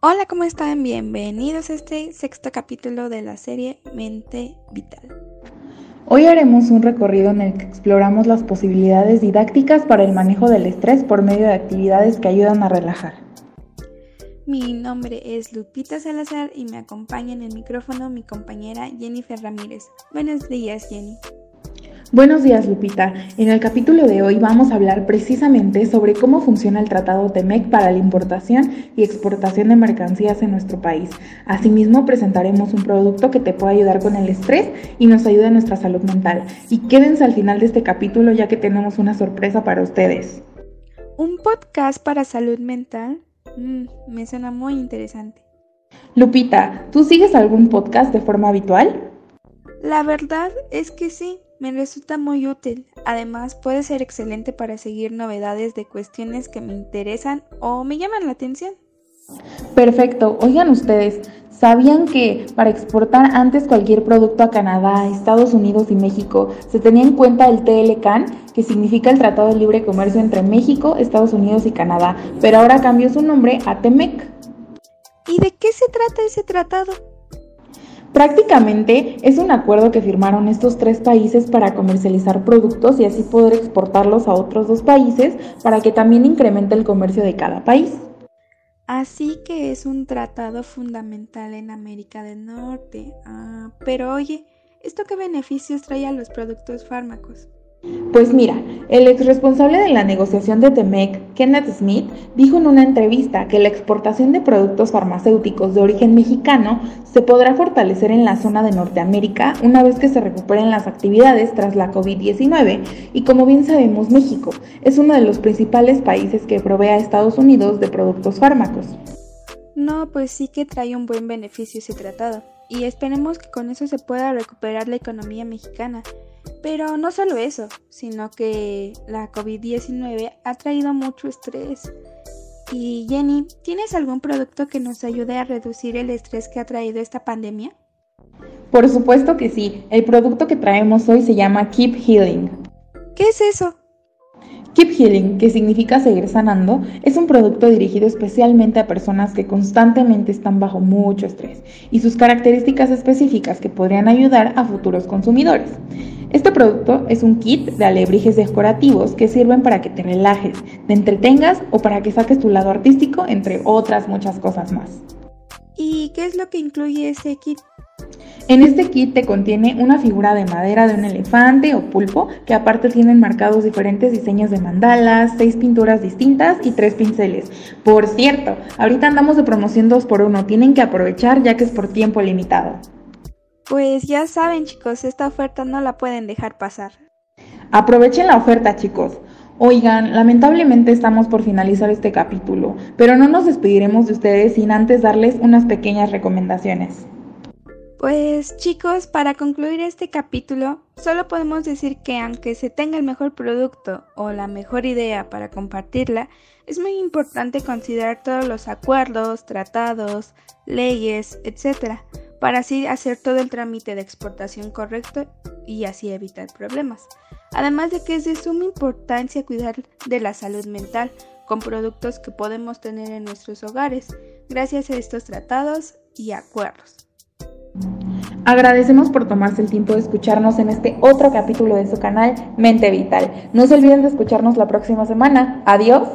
Hola, ¿cómo están? Bienvenidos a este sexto capítulo de la serie Mente Vital. Hoy haremos un recorrido en el que exploramos las posibilidades didácticas para el manejo del estrés por medio de actividades que ayudan a relajar. Mi nombre es Lupita Salazar y me acompaña en el micrófono mi compañera Jennifer Ramírez. Buenos días, Jenny. Buenos días, Lupita. En el capítulo de hoy vamos a hablar precisamente sobre cómo funciona el Tratado TEMEC para la importación y exportación de mercancías en nuestro país. Asimismo, presentaremos un producto que te puede ayudar con el estrés y nos ayuda en nuestra salud mental. Y quédense al final de este capítulo ya que tenemos una sorpresa para ustedes. ¿Un podcast para salud mental? Mm, me suena muy interesante. Lupita, ¿tú sigues algún podcast de forma habitual? La verdad es que sí me resulta muy útil. Además, puede ser excelente para seguir novedades de cuestiones que me interesan o me llaman la atención. Perfecto. Oigan ustedes, ¿sabían que para exportar antes cualquier producto a Canadá, Estados Unidos y México se tenía en cuenta el TLCAN, que significa el Tratado de Libre Comercio entre México, Estados Unidos y Canadá, pero ahora cambió su nombre a TEMEC? ¿Y de qué se trata ese tratado? Prácticamente es un acuerdo que firmaron estos tres países para comercializar productos y así poder exportarlos a otros dos países para que también incremente el comercio de cada país. Así que es un tratado fundamental en América del Norte. Ah, pero oye, ¿esto qué beneficios trae a los productos fármacos? Pues mira, el ex responsable de la negociación de Temec, Kenneth Smith, dijo en una entrevista que la exportación de productos farmacéuticos de origen mexicano se podrá fortalecer en la zona de Norteamérica una vez que se recuperen las actividades tras la COVID-19 y como bien sabemos México es uno de los principales países que provee a Estados Unidos de productos fármacos. No, pues sí que trae un buen beneficio ese tratado y esperemos que con eso se pueda recuperar la economía mexicana pero no solo eso, sino que la COVID-19 ha traído mucho estrés. Y Jenny, ¿tienes algún producto que nos ayude a reducir el estrés que ha traído esta pandemia? Por supuesto que sí. El producto que traemos hoy se llama Keep Healing. ¿Qué es eso? Keep Healing, que significa seguir sanando, es un producto dirigido especialmente a personas que constantemente están bajo mucho estrés y sus características específicas que podrían ayudar a futuros consumidores. Este producto es un kit de alebrijes decorativos que sirven para que te relajes, te entretengas o para que saques tu lado artístico, entre otras muchas cosas más. ¿Y qué es lo que incluye ese kit? En este kit te contiene una figura de madera de un elefante o pulpo, que aparte tienen marcados diferentes diseños de mandalas, seis pinturas distintas y tres pinceles. Por cierto, ahorita andamos de promoción 2 por 1 tienen que aprovechar ya que es por tiempo limitado. Pues ya saben chicos, esta oferta no la pueden dejar pasar. Aprovechen la oferta chicos. Oigan, lamentablemente estamos por finalizar este capítulo, pero no nos despediremos de ustedes sin antes darles unas pequeñas recomendaciones. Pues chicos, para concluir este capítulo, solo podemos decir que aunque se tenga el mejor producto o la mejor idea para compartirla, es muy importante considerar todos los acuerdos, tratados, leyes, etc para así hacer todo el trámite de exportación correcto y así evitar problemas. Además de que es de suma importancia cuidar de la salud mental con productos que podemos tener en nuestros hogares gracias a estos tratados y acuerdos. Agradecemos por tomarse el tiempo de escucharnos en este otro capítulo de su canal Mente Vital. No se olviden de escucharnos la próxima semana. Adiós.